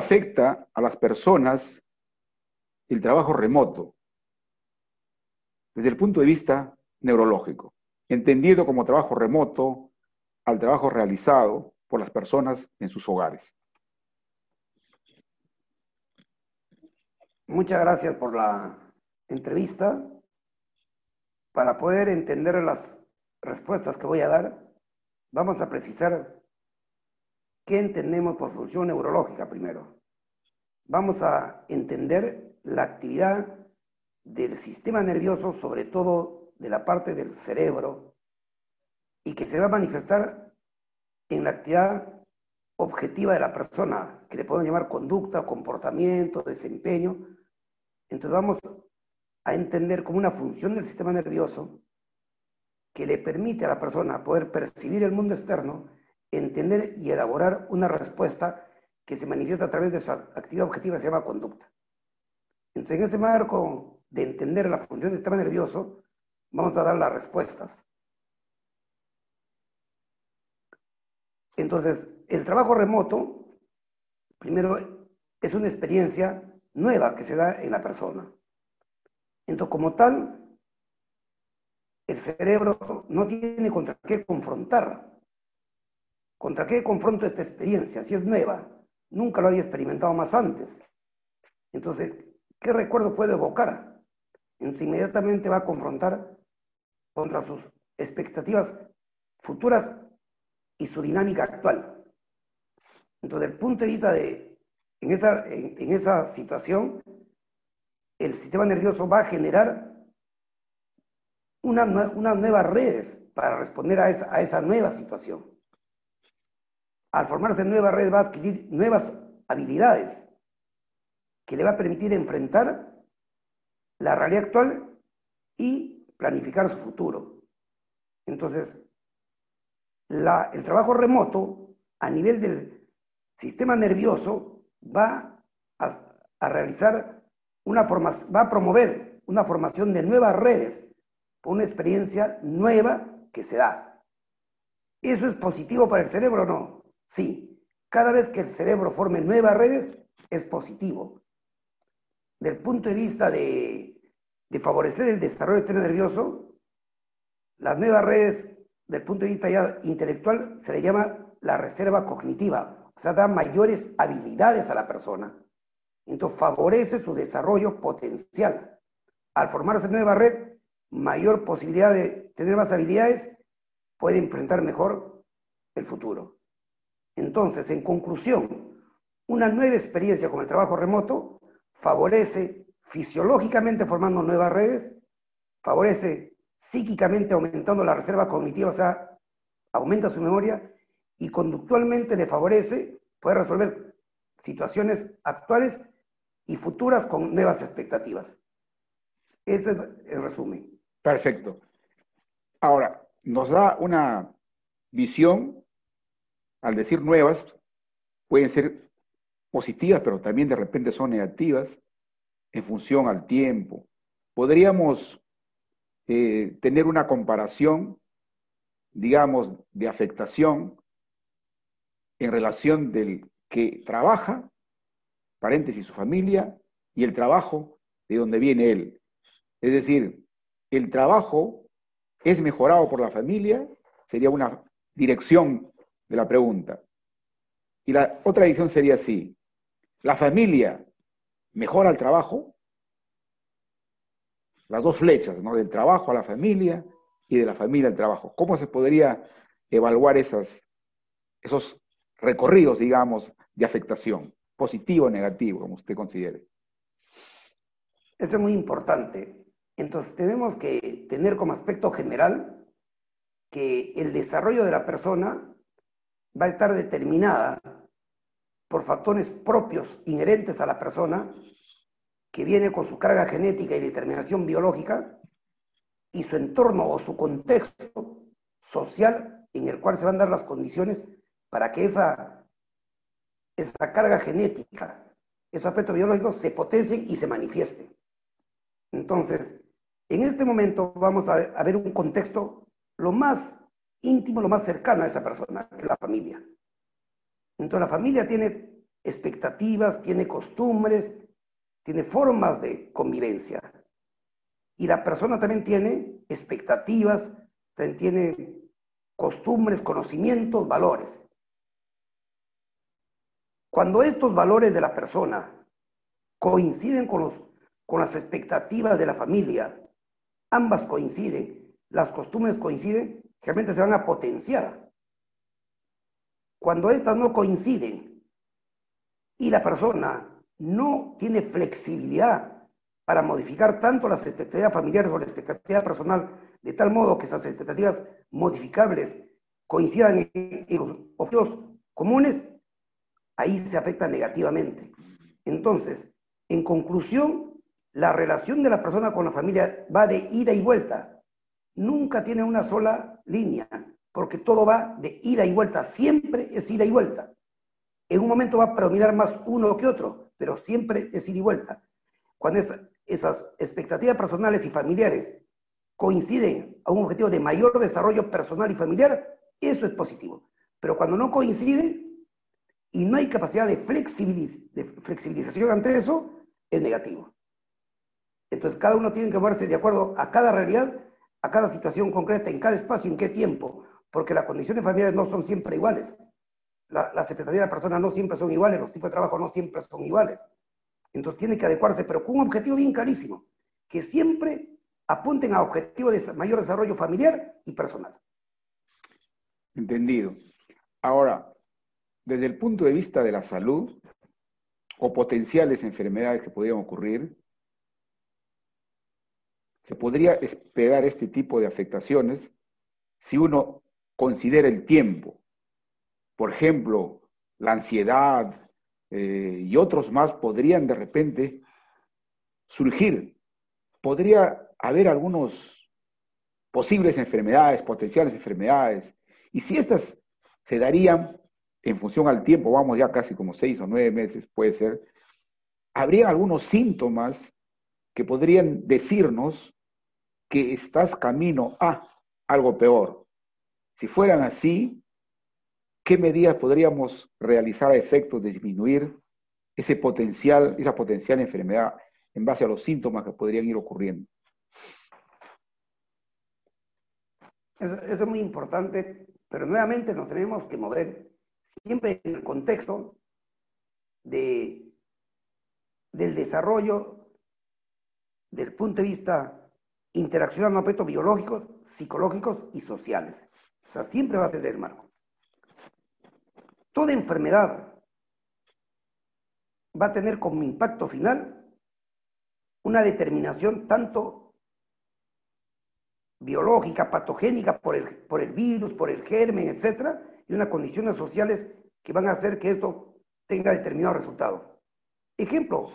¿cómo afecta a las personas el trabajo remoto desde el punto de vista neurológico? Entendido como trabajo remoto al trabajo realizado por las personas en sus hogares. Muchas gracias por la entrevista. Para poder entender las respuestas que voy a dar, vamos a precisar qué entendemos por función neurológica primero. Vamos a entender la actividad del sistema nervioso, sobre todo de la parte del cerebro, y que se va a manifestar en la actividad objetiva de la persona, que le podemos llamar conducta, comportamiento, desempeño. Entonces vamos a entender como una función del sistema nervioso que le permite a la persona poder percibir el mundo externo, entender y elaborar una respuesta que se manifiesta a través de su actividad objetiva se llama conducta. Entonces, en ese marco de entender la función del sistema nervioso, vamos a dar las respuestas. Entonces, el trabajo remoto, primero, es una experiencia nueva que se da en la persona. Entonces, como tal, el cerebro no tiene contra qué confrontar. ¿Contra qué confronto esta experiencia? Si es nueva, nunca lo había experimentado más antes. Entonces, ¿qué recuerdo puedo evocar? Entonces, inmediatamente va a confrontar contra sus expectativas futuras y su dinámica actual. Entonces, desde el punto de vista de, en esa, en, esa situación, el sistema nervioso va a generar unas nuevas redes para responder a esa, a esa nueva situación. Al formarse nuevas redes va a adquirir nuevas habilidades que le va a permitir enfrentar la realidad actual y planificar su futuro. Entonces, el trabajo remoto a nivel del sistema nervioso va a, realizar una formación, va a promover una formación de nuevas redes por una experiencia nueva que se da. ¿Eso es positivo para el cerebro o no? Sí. Cada vez que el cerebro forme nuevas redes, es positivo. Del punto de vista de, favorecer el desarrollo del sistema nervioso, las nuevas redes del punto de vista ya intelectual, se le llama la reserva cognitiva, o sea, da mayores habilidades a la persona. Entonces, favorece su desarrollo potencial. Al formarse nueva red, mayor posibilidad de tener más habilidades, puede enfrentar mejor el futuro. Entonces, en conclusión, una nueva experiencia con el trabajo remoto favorece fisiológicamente formando nuevas redes, favorece psíquicamente aumentando la reserva cognitiva, o sea, aumenta su memoria y conductualmente le favorece poder resolver situaciones actuales y futuras con nuevas expectativas. Ese es el resumen. Perfecto. Ahora, nos da una visión, al decir nuevas, pueden ser positivas, pero también de repente son negativas en función al tiempo. Podríamos eh, tener una comparación, digamos, de afectación en relación del que trabaja, paréntesis, su familia, y el trabajo de donde viene él. Es decir, el trabajo es mejorado por la familia, sería una dirección de la pregunta. Y la otra dirección sería así, la familia mejora el trabajo, las dos flechas, ¿no? Del trabajo a la familia y de la familia al trabajo. ¿Cómo se podría evaluar esas, esos recorridos, digamos, de afectación, positivo o negativo, como usted considere? Eso es muy importante. Entonces, tenemos que tener como aspecto general que el desarrollo de la persona va a estar determinada por factores propios, inherentes a la persona, que viene con su carga genética y determinación biológica, y su entorno o su contexto social en el cual se van a dar las condiciones para que esa, esa carga genética, esos aspectos biológicos se potencien y se manifiesten. Entonces, en este momento vamos a ver, un contexto lo más íntimo, lo más cercano a esa persona, que es la familia. Entonces la familia tiene expectativas, tiene costumbres, tiene formas de convivencia. Y la persona también tiene expectativas, también tiene costumbres, conocimientos, valores. Cuando estos valores de la persona coinciden con, los, con las expectativas de la familia, ambas coinciden, las costumbres coinciden, realmente se van a potenciar. Cuando estas no coinciden y la persona no tiene flexibilidad para modificar tanto las expectativas familiares o la expectativa personal, de tal modo que esas expectativas modificables coincidan en, los objetivos comunes, ahí se afecta negativamente. Entonces, en conclusión, la relación de la persona con la familia va de ida y vuelta. Nunca tiene una sola línea, porque todo va de ida y vuelta. Siempre es ida y vuelta. En un momento va a predominar más uno que otro, pero siempre es ida y vuelta. Cuando esas expectativas personales y familiares coinciden a un objetivo de mayor desarrollo personal y familiar, eso es positivo. Pero cuando no coinciden y no hay capacidad de, de flexibilización ante eso, es negativo. Entonces cada uno tiene que moverse de acuerdo a cada realidad, a cada situación concreta, en cada espacio, en qué tiempo, porque las condiciones familiares no son siempre iguales. las expectativas de las personas no siempre son iguales, los tipos de trabajo no siempre son iguales. Entonces tiene que adecuarse, pero con un objetivo bien clarísimo, que siempre apunten a objetivos de mayor desarrollo familiar y personal. Entendido. Ahora, desde el punto de vista de la salud, o potenciales enfermedades que podrían ocurrir, se podría esperar este tipo de afectaciones si uno considera el tiempo. Por ejemplo, la ansiedad eh, y otros más podrían de repente surgir. Podría haber algunos posibles enfermedades, potenciales enfermedades, y si estas se darían en función al tiempo, vamos ya casi como seis o nueve meses, puede ser, habría algunos síntomas que podrían decirnos que estás camino a algo peor. Si fueran así, ¿qué medidas podríamos realizar a efectos de disminuir ese potencial, esa potencial enfermedad en base a los síntomas que podrían ir ocurriendo? Eso, eso es muy importante, pero nuevamente nos tenemos que mover siempre en el contexto de, del desarrollo del punto de vista interaccionando con aspectos biológicos, psicológicos y sociales. O sea, siempre va a ser el marco. Toda enfermedad va a tener como impacto final una determinación tanto biológica, patogénica por el, por el virus, por el germen, etcétera, y unas condiciones sociales que van a hacer que esto tenga determinado resultado. Ejemplo,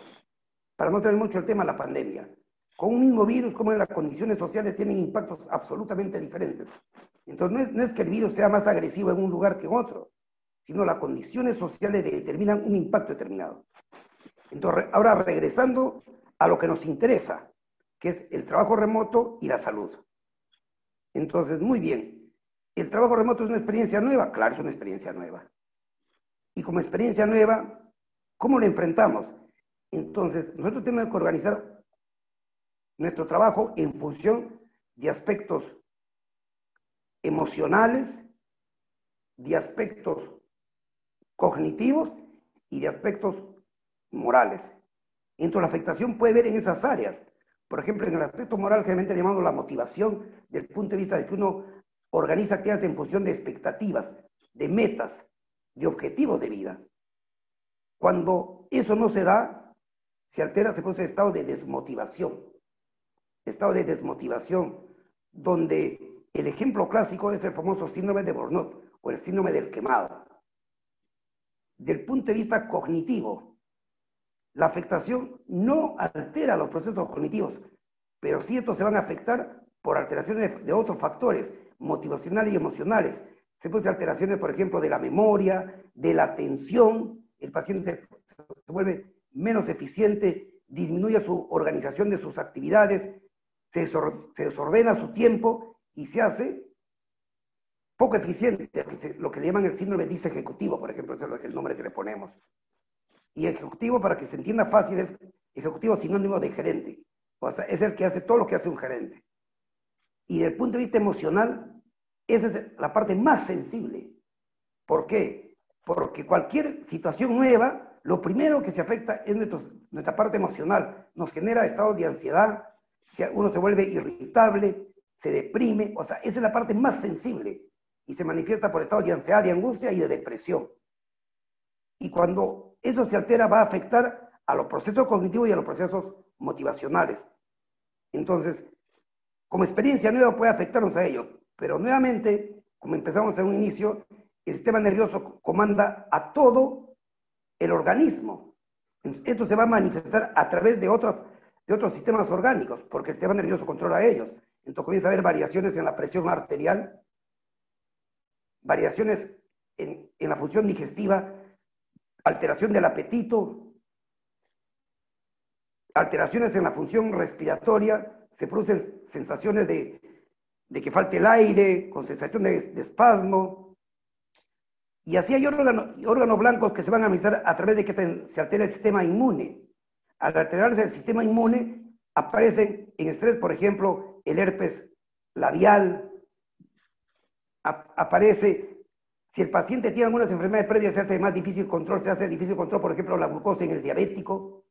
para no tener mucho el tema, la pandemia. Con un mismo virus, como las condiciones sociales tienen impactos absolutamente diferentes. Entonces, no es, que el virus sea más agresivo en un lugar que en otro, sino las condiciones sociales determinan un impacto determinado. Entonces, ahora regresando a lo que nos interesa, que es el trabajo remoto y la salud. Entonces, muy bien, ¿El trabajo remoto es una experiencia nueva? Claro, es una experiencia nueva. Y como experiencia nueva, ¿cómo la enfrentamos? Entonces, nosotros tenemos que organizar nuestro trabajo en función de aspectos emocionales, de aspectos cognitivos y de aspectos morales. Entonces, la afectación puede ver en esas áreas. Por ejemplo, en el aspecto moral, generalmente llamamos la motivación, del punto de vista de que uno organiza actividades en función de expectativas, de metas, de objetivos de vida. Cuando eso no se da, se altera, se produce estado de desmotivación. Estado de desmotivación, donde el ejemplo clásico es el famoso síndrome de Burnout o el síndrome del quemado. Del punto de vista cognitivo, la afectación no altera los procesos cognitivos, pero sí estos se van a afectar por alteraciones de otros factores, motivacionales y emocionales. Se producen alteraciones, por ejemplo, de la memoria, de la atención, el paciente se, vuelve menos eficiente, disminuye su organización de sus actividades, se, desordena su tiempo y se hace poco eficiente, lo que le llaman el síndrome disejecutivo, por ejemplo, es el nombre que le ponemos. Y ejecutivo, para que se entienda fácil, es ejecutivo sinónimo de gerente. O sea, es el que hace todo lo que hace un gerente. Y desde el punto de vista emocional, esa es la parte más sensible. ¿Por qué? Porque cualquier situación nueva, lo primero que se afecta es nuestra parte emocional. Nos genera estados de ansiedad, uno se vuelve irritable, se deprime. O sea, esa es la parte más sensible. Y se manifiesta por estados de ansiedad, de angustia y de depresión. Y cuando eso se altera, va a afectar a los procesos cognitivos y a los procesos motivacionales. Entonces, como experiencia nueva puede afectarnos a ello, pero nuevamente, como empezamos en un inicio, el sistema nervioso comanda a todo el organismo. Esto se va a manifestar a través de otros, de otros sistemas orgánicos, porque el sistema nervioso controla a ellos. Entonces comienza a haber variaciones en la presión arterial, variaciones en, la función digestiva, alteración del apetito, alteraciones en la función respiratoria, se producen sensaciones de, que falte el aire, con sensación de, espasmo. Y así hay órganos, blancos que se van a administrar a través de que se altera el sistema inmune. Al alterarse el sistema inmune, aparecen en estrés, por ejemplo, el herpes labial, aparece, si el paciente tiene algunas enfermedades previas, se hace más difícil control, se hace difícil control, por ejemplo, la glucosa en el diabético.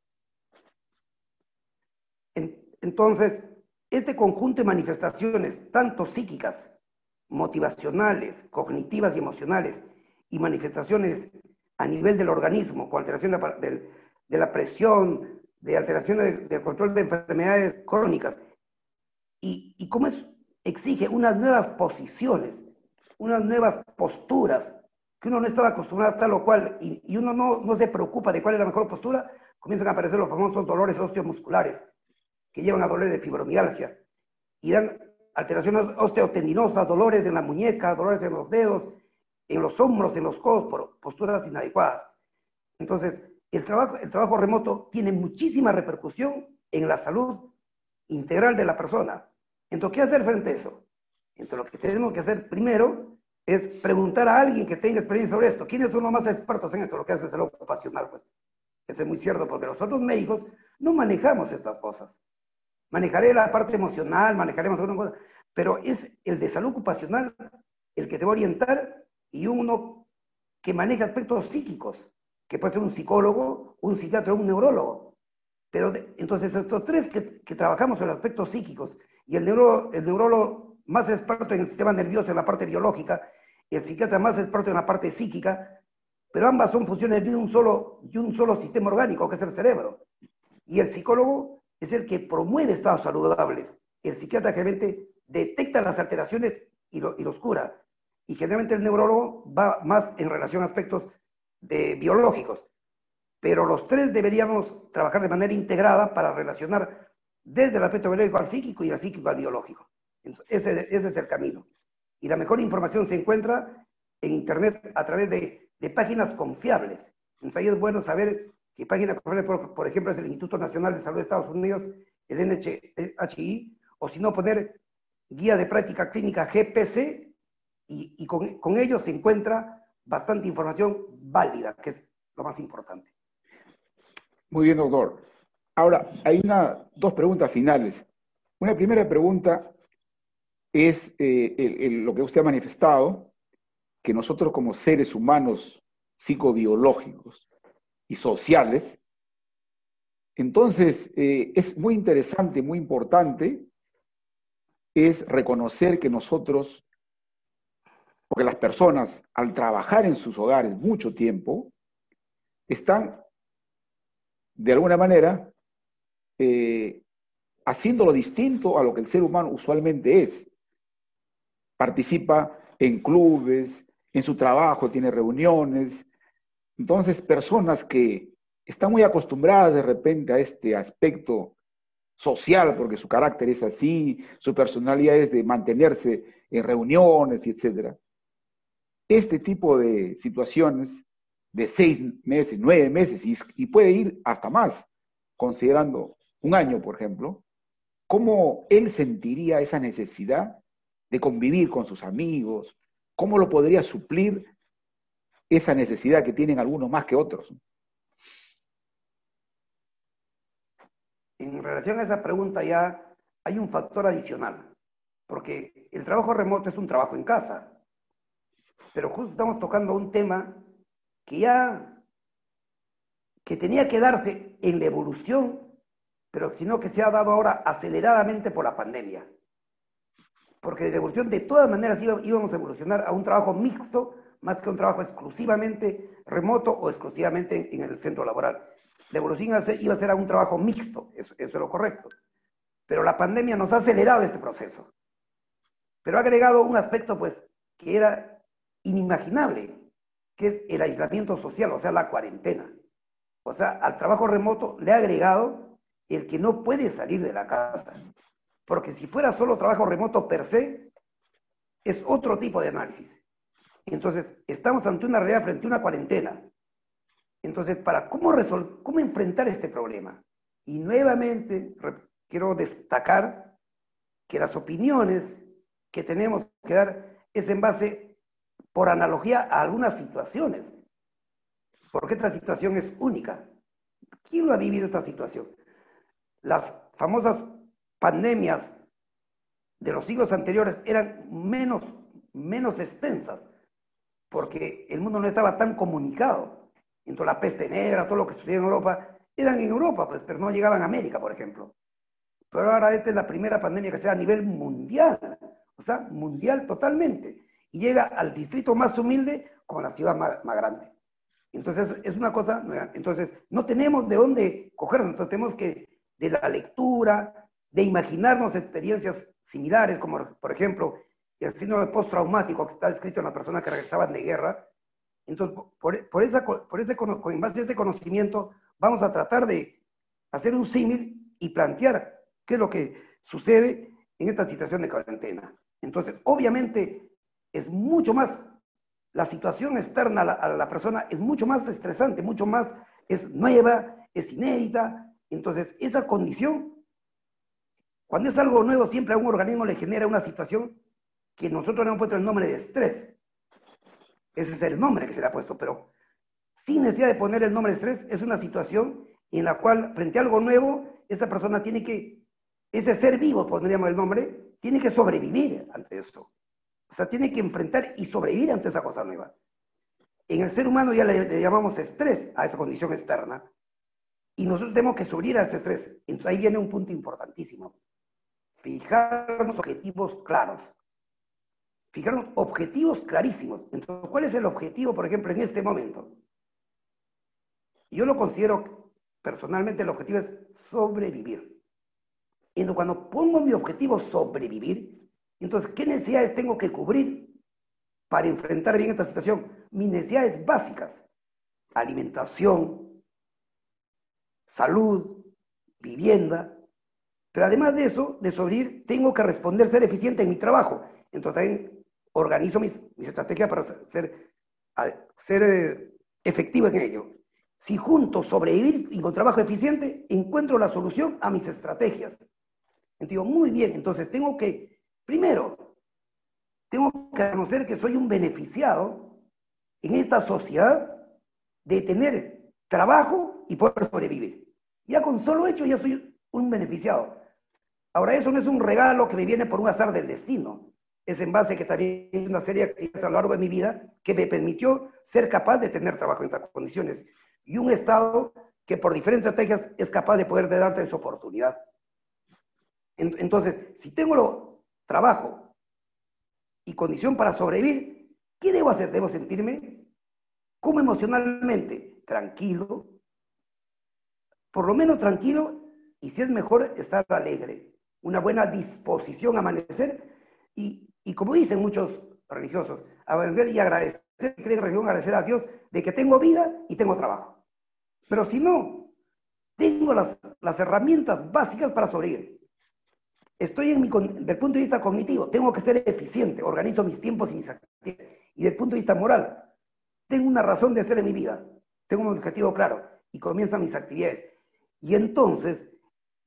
Entonces, este conjunto de manifestaciones, tanto psíquicas, motivacionales, cognitivas y emocionales, y manifestaciones a nivel del organismo, con alteración de la presión, de alteraciones del control de enfermedades crónicas, y, cómo exige unas nuevas posiciones, unas nuevas posturas, que uno no estaba acostumbrado a tal o cual, y, y uno no, no se preocupa de cuál es la mejor postura, comienzan a aparecer los famosos dolores osteomusculares, que llevan a dolores de fibromialgia y dan alteraciones osteotendinosas, dolores en la muñeca, dolores en los dedos, en los hombros, en los codos, por posturas inadecuadas. Entonces, el trabajo, remoto tiene muchísima repercusión en la salud integral de la persona. Entonces, ¿qué hacer frente a eso? Entonces, lo que tenemos que hacer primero es preguntar a alguien que tenga experiencia sobre esto. ¿Quiénes son los más expertos en esto? Lo que hace es el ocupacional, pues. Eso es muy cierto, porque nosotros médicos no manejamos estas cosas. Manejaré la parte emocional, manejaremos alguna cosa, pero es el de salud ocupacional el que te va a orientar y uno que maneja aspectos psíquicos, que puede ser un psicólogo, un psiquiatra o un neurólogo. Pero entonces estos tres que, trabajamos en los aspectos psíquicos y el, neuro, el neurólogo más experto en el sistema nervioso, en la parte biológica, y el psiquiatra más experto en la parte psíquica, pero ambas son funciones de un solo, de un solo sistema orgánico, que es el cerebro. Y el psicólogo es el que promueve estados saludables. El psiquiatra generalmente detecta las alteraciones y, los cura. Y generalmente el neurólogo va más en relación a aspectos de, biológicos. Pero los tres deberíamos trabajar de manera integrada para relacionar desde el aspecto biológico al psíquico y el psíquico al biológico. ese, es el camino. Y la mejor información se encuentra en Internet a través de, páginas confiables. Entonces ahí es bueno saber que página por, por ejemplo, es el Instituto Nacional de Salud de Estados Unidos, el NHI, o si no, poner guía de práctica clínica GPC, y, con, con ello se encuentra bastante información válida, que es lo más importante. Muy bien, doctor. Ahora, hay una, dos preguntas finales. Una primera pregunta es eh, lo que usted ha manifestado, que nosotros como seres humanos psicobiológicos y sociales. Entonces, eh, es muy interesante, muy importante, es reconocer que nosotros, porque las personas al trabajar en sus hogares mucho tiempo, están de alguna manera eh, haciendo lo distinto a lo que el ser humano usualmente es. Participa en clubes, en su trabajo tiene reuniones, entonces, personas que están muy acostumbradas de repente a este aspecto social, porque su carácter es así, su personalidad es de mantenerse en reuniones, etc. Este tipo de situaciones de seis meses, nueve meses, y, y puede ir hasta más, considerando un año, por ejemplo, ¿cómo él sentiría esa necesidad de convivir con sus amigos? ¿Cómo lo podría suplir esa necesidad que tienen algunos más que otros. en relación a esa pregunta ya hay un factor adicional, porque el trabajo remoto es un trabajo en casa, pero justo estamos tocando un tema que ya que tenía que darse en la evolución, pero sino que se ha dado ahora aceleradamente por la pandemia. Porque de la evolución de todas maneras íbamos a evolucionar a un trabajo mixto más que un trabajo exclusivamente remoto o exclusivamente en el centro laboral. La evolución iba a ser a un trabajo mixto, eso, eso es lo correcto. Pero la pandemia nos ha acelerado este proceso. Pero ha agregado un aspecto, pues, que era inimaginable, que es el aislamiento social, o sea, la cuarentena. O sea, al trabajo remoto le ha agregado el que no puede salir de la casa. Porque si fuera solo trabajo remoto per se, es otro tipo de análisis. Entonces, estamos ante una realidad frente a una cuarentena. Entonces, para cómo, cómo enfrentar este problema. Y nuevamente quiero destacar que las opiniones que tenemos que dar es en base, por analogía, a algunas situaciones. Porque esta situación es única. ¿Quién lo ha vivido esta situación? Las famosas pandemias de los siglos anteriores eran menos, menos extensas, porque el mundo no estaba tan comunicado. Entonces la peste negra, todo lo que sucedía en Europa, eran en Europa, pues, pero no llegaban a América, por ejemplo. Pero ahora esta es la primera pandemia que se da a nivel mundial, o sea, mundial totalmente. Y llega al distrito más humilde como la ciudad más, más grande. Entonces, es una cosa, entonces, no tenemos de dónde cogernos, entonces tenemos que, de la lectura, de imaginarnos experiencias similares, como por ejemplo, el síndrome postraumático que está escrito en las personas que regresaban de guerra. Entonces, por, por, esa, por ese, en base a ese conocimiento, vamos a tratar de hacer un símil y plantear qué es lo que sucede en esta situación de cuarentena. Entonces, obviamente, es mucho más la situación externa a la, persona es mucho más estresante, mucho más, es nueva, es inédita. Entonces, esa condición, cuando es algo nuevo, siempre a un organismo le genera una situación que nosotros le hemos puesto el nombre de estrés. Ese es el nombre que se le ha puesto, pero sin necesidad de poner el nombre de estrés, es una situación en la cual, frente a algo nuevo, esa persona tiene que, ese ser vivo, pondríamos el nombre, tiene que sobrevivir ante esto. O sea, tiene que enfrentar y sobrevivir ante esa cosa nueva. En el ser humano ya le, llamamos estrés a esa condición externa. Y nosotros tenemos que subir a ese estrés. Entonces ahí viene un punto importantísimo. Fijarnos objetivos claros. Fijarnos objetivos clarísimos. Entonces, ¿cuál es el objetivo, por ejemplo, en este momento? Yo lo considero, personalmente, el objetivo es sobrevivir. Y cuando pongo mi objetivo sobrevivir, entonces, ¿qué necesidades tengo que cubrir para enfrentar bien esta situación? Mis necesidades básicas, alimentación, salud, vivienda, pero además de eso, de sobrevivir, tengo que responder, ser eficiente en mi trabajo. Entonces también organizo mis, estrategias para ser, ser eh, efectivo en ello. Si junto sobrevivir y con trabajo eficiente, encuentro la solución a mis estrategias. Entonces, muy bien, entonces tengo que Primero, tengo que reconocer que soy un beneficiado en esta sociedad de tener trabajo y poder sobrevivir. Ya con solo hecho ya soy un beneficiado. Ahora, eso no es un regalo que me viene por un azar del destino. Es en base que también una serie de a lo largo de mi vida que me permitió ser capaz de tener trabajo en estas condiciones. Y un Estado que por diferentes estrategias es capaz de poder darte esa oportunidad. Entonces, si tengo lo, trabajo y condición para sobrevivir, ¿qué debo hacer? Debo sentirme como emocionalmente tranquilo, por lo menos tranquilo, y si es mejor, estar alegre, una buena disposición a amanecer, y, y como dicen muchos religiosos, amanecer y agradecer, creen religión, agradecer a Dios de que tengo vida y tengo trabajo. Pero si no, tengo las, las herramientas básicas para sobrevivir. Estoy en mi, del punto de vista cognitivo, tengo que ser eficiente, organizo mis tiempos y mis actividades. Y del punto de vista moral, tengo una razón de ser en mi vida, tengo un objetivo claro y comienzan mis actividades. Y entonces,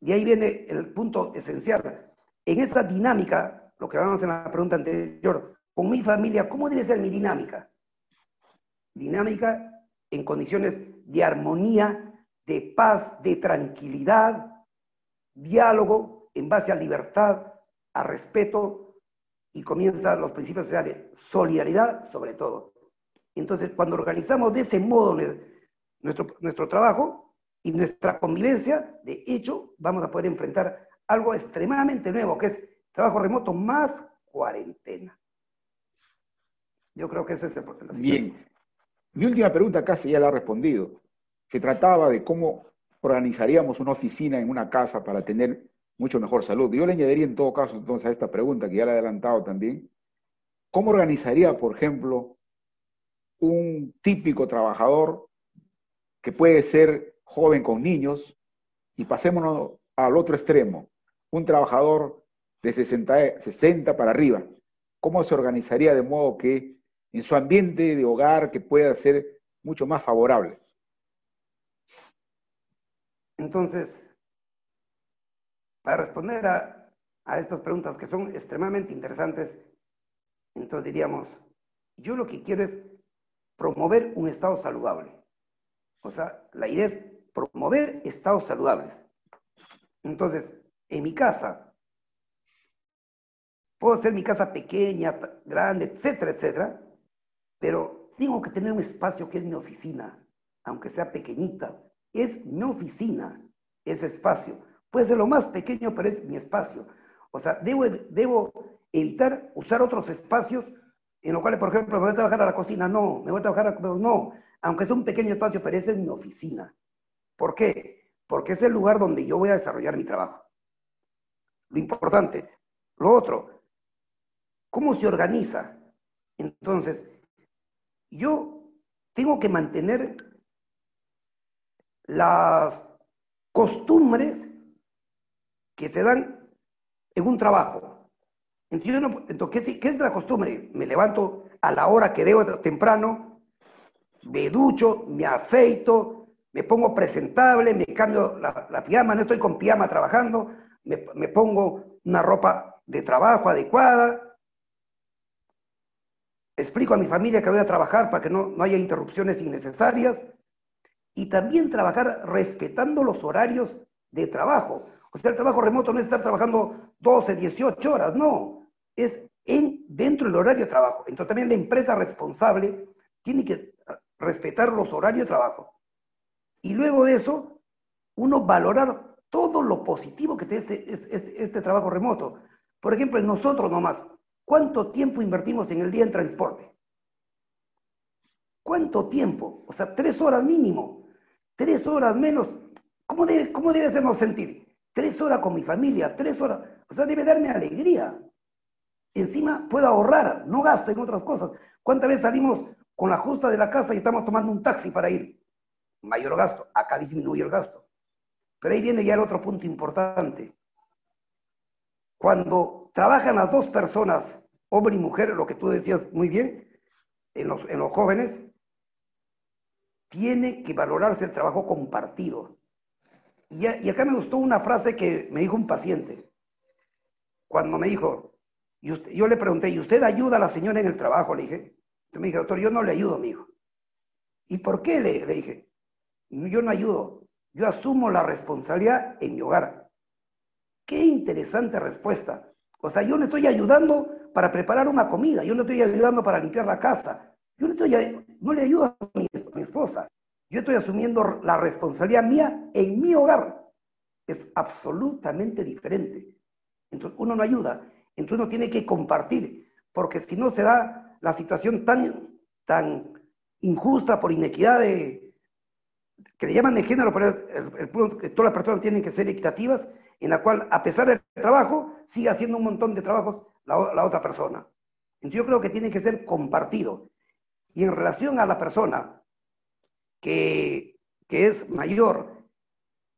de ahí viene el punto esencial. En esa dinámica, lo que hablamos en la pregunta anterior, con mi familia, ¿cómo debe ser mi dinámica? Dinámica en condiciones de armonía, de paz, de tranquilidad, diálogo en base a libertad, a respeto y comienzan los principios sociales, solidaridad sobre todo. Entonces, cuando organizamos de ese modo nuestro, nuestro trabajo y nuestra convivencia, de hecho, vamos a poder enfrentar algo extremadamente nuevo, que es trabajo remoto más cuarentena. Yo creo que ese es el problema. Bien. Mi última pregunta casi ya la ha respondido. Se trataba de cómo organizaríamos una oficina en una casa para tener mucho mejor salud. Yo le añadiría en todo caso entonces a esta pregunta, que ya la he adelantado también, ¿cómo organizaría, por ejemplo, un típico trabajador que puede ser joven con niños y pasémonos al otro extremo, un trabajador de 60, 60 para arriba? ¿Cómo se organizaría de modo que en su ambiente de hogar que pueda ser mucho más favorable? Entonces, para responder a, estas preguntas que son extremadamente interesantes, entonces diríamos, yo lo que quiero es promover un estado saludable. O sea, la idea es promover estados saludables. Entonces, en mi casa, puedo hacer mi casa pequeña, grande, etcétera, etcétera, pero tengo que tener un espacio que es mi oficina, aunque sea pequeñita, es mi oficina, ese espacio. Puede ser lo más pequeño, pero es mi espacio. O sea, debo, debo evitar usar otros espacios en los cuales, por ejemplo, me voy a trabajar a la cocina, no, me voy a trabajar a comer, no, aunque es un pequeño espacio, pero ese es mi oficina. ¿Por qué? Porque es el lugar donde yo voy a desarrollar mi trabajo. Lo importante. Lo otro, ¿cómo se organiza? Entonces, yo tengo que mantener las costumbres que se dan en un trabajo. Entonces, ¿qué, es la costumbre? Me levanto a la hora que debo temprano, me ducho, me afeito, me pongo presentable, me cambio la, pijama, no estoy con pijama trabajando, me, me pongo una ropa de trabajo adecuada, explico a mi familia que voy a trabajar para que no, no haya interrupciones innecesarias, y también trabajar respetando los horarios de trabajo. O sea, el trabajo remoto no es estar trabajando 12, 18 horas, no, es en, dentro del horario de trabajo. Entonces también la empresa responsable tiene que respetar los horarios de trabajo. Y luego de eso, uno valorar todo lo positivo que tiene este, este, trabajo remoto. Por ejemplo, nosotros nomás, ¿cuánto tiempo invertimos en el día en transporte? ¿Cuánto tiempo? O sea, tres horas mínimo tres horas menos, ¿cómo debe, cómo debe hacernos sentir? Tres horas con mi familia, tres horas, o sea, debe darme alegría. Encima puedo ahorrar, no gasto en otras cosas. ¿Cuántas veces salimos con la justa de la casa y estamos tomando un taxi para ir? Mayor gasto, acá disminuye el gasto. Pero ahí viene ya el otro punto importante. Cuando trabajan las dos personas, hombre y mujer, lo que tú decías muy bien, en los, en los jóvenes, tiene que valorarse el trabajo compartido. Y, acá me gustó una frase que me dijo un paciente, cuando me dijo, yo le pregunté, ¿y usted ayuda a la señora en el trabajo? Le dije, me dije, doctor, yo no le ayudo, mi hijo. ¿Y por qué? Le, le dije, yo no ayudo, yo asumo la responsabilidad en mi hogar. Qué interesante respuesta. O sea, yo le estoy ayudando para preparar una comida, yo le estoy ayudando para limpiar la casa, yo no, estoy, no le ayudo a mi, esposa. Yo estoy asumiendo la responsabilidad mía en mi hogar. Es absolutamente diferente. Entonces uno no ayuda. Entonces uno tiene que compartir. Porque si no se da la situación tan, tan injusta por inequidad de, que le llaman de género, pero el, que todas las personas tienen que ser equitativas, en la cual, a pesar del trabajo, sigue haciendo un montón de trabajos la, la otra persona. Entonces yo creo que tiene que ser compartido. Y en relación a la persona que, es mayor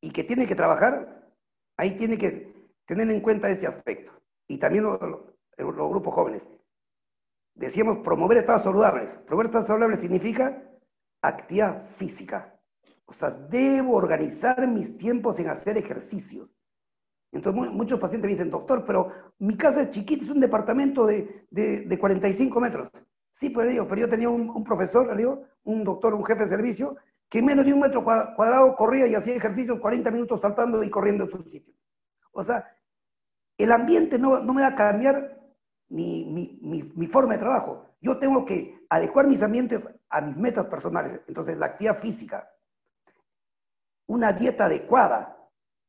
y que tiene que trabajar, ahí tiene que tener en cuenta este aspecto. Y también los, grupos jóvenes. Decíamos promover estados saludables. Promover estados saludables significa actividad física. O sea, debo organizar mis tiempos en hacer ejercicios. Entonces, muchos pacientes me dicen, doctor, pero mi casa es chiquita, es un departamento de, de, de 45 metros. Sí, pero, digo, pero yo tenía un, profesor, digo, un doctor, un jefe de servicio, que en menos de un metro cuadrado corría y hacía ejercicios 40 minutos saltando y corriendo en su sitio. O sea, el ambiente no, me va a cambiar mi, forma de trabajo. Yo tengo que adecuar mis ambientes a mis metas personales. Entonces, la actividad física, una dieta adecuada,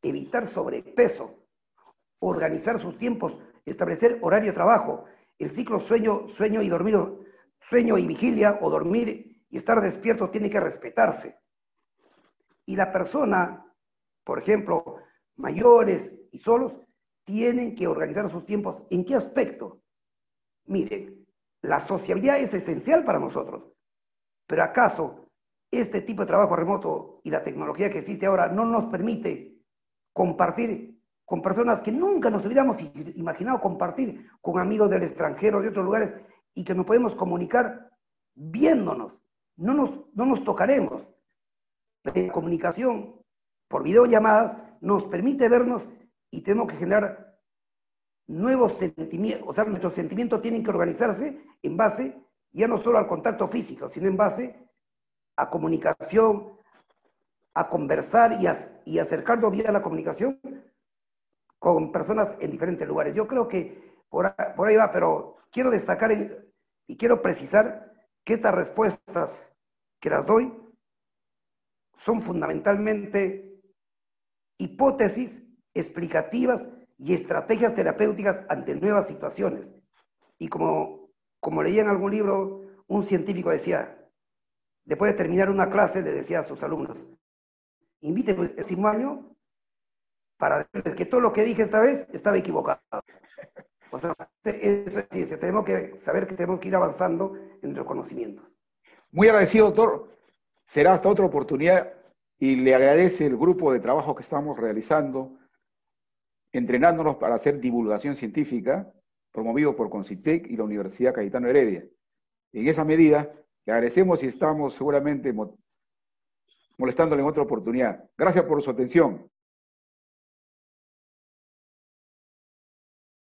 evitar sobrepeso, organizar sus tiempos, establecer horario de trabajo, el ciclo sueño, sueño y dormir, sueño y vigilia o dormir y estar despierto tiene que respetarse. Y la persona, por ejemplo, mayores y solos, tienen que organizar sus tiempos. ¿En qué aspecto? Miren, la sociabilidad es esencial para nosotros, pero ¿acaso este tipo de trabajo remoto y la tecnología que existe ahora no nos permite compartir con personas que nunca nos hubiéramos imaginado compartir, con amigos del extranjero, de otros lugares, y que nos podemos comunicar viéndonos? No nos, no nos tocaremos. La comunicación por videollamadas nos permite vernos y tenemos que generar nuevos sentimientos, o sea, nuestros sentimientos tienen que organizarse en base ya no solo al contacto físico, sino en base a comunicación, a conversar y, y acercarnos vía la comunicación con personas en diferentes lugares. Yo creo que por, ahí va, pero quiero destacar y quiero precisar que estas respuestas que las doy son fundamentalmente hipótesis explicativas y estrategias terapéuticas ante nuevas situaciones. Y como, como leía en algún libro, un científico decía, después de terminar una clase, le decía a sus alumnos, invíteme el próximo año para decirles que todo lo que dije esta vez estaba equivocado. O sea, eso es ciencia. Tenemos que saber que tenemos que ir avanzando en nuestros conocimientos. Muy agradecido, doctor. Será hasta otra oportunidad y le agradece el grupo de trabajo que estamos realizando entrenándonos para hacer divulgación científica, promovido por Concitec y la Universidad Cayetano Heredia. En esa medida, le agradecemos y estamos seguramente molestándole en otra oportunidad. Gracias por su atención.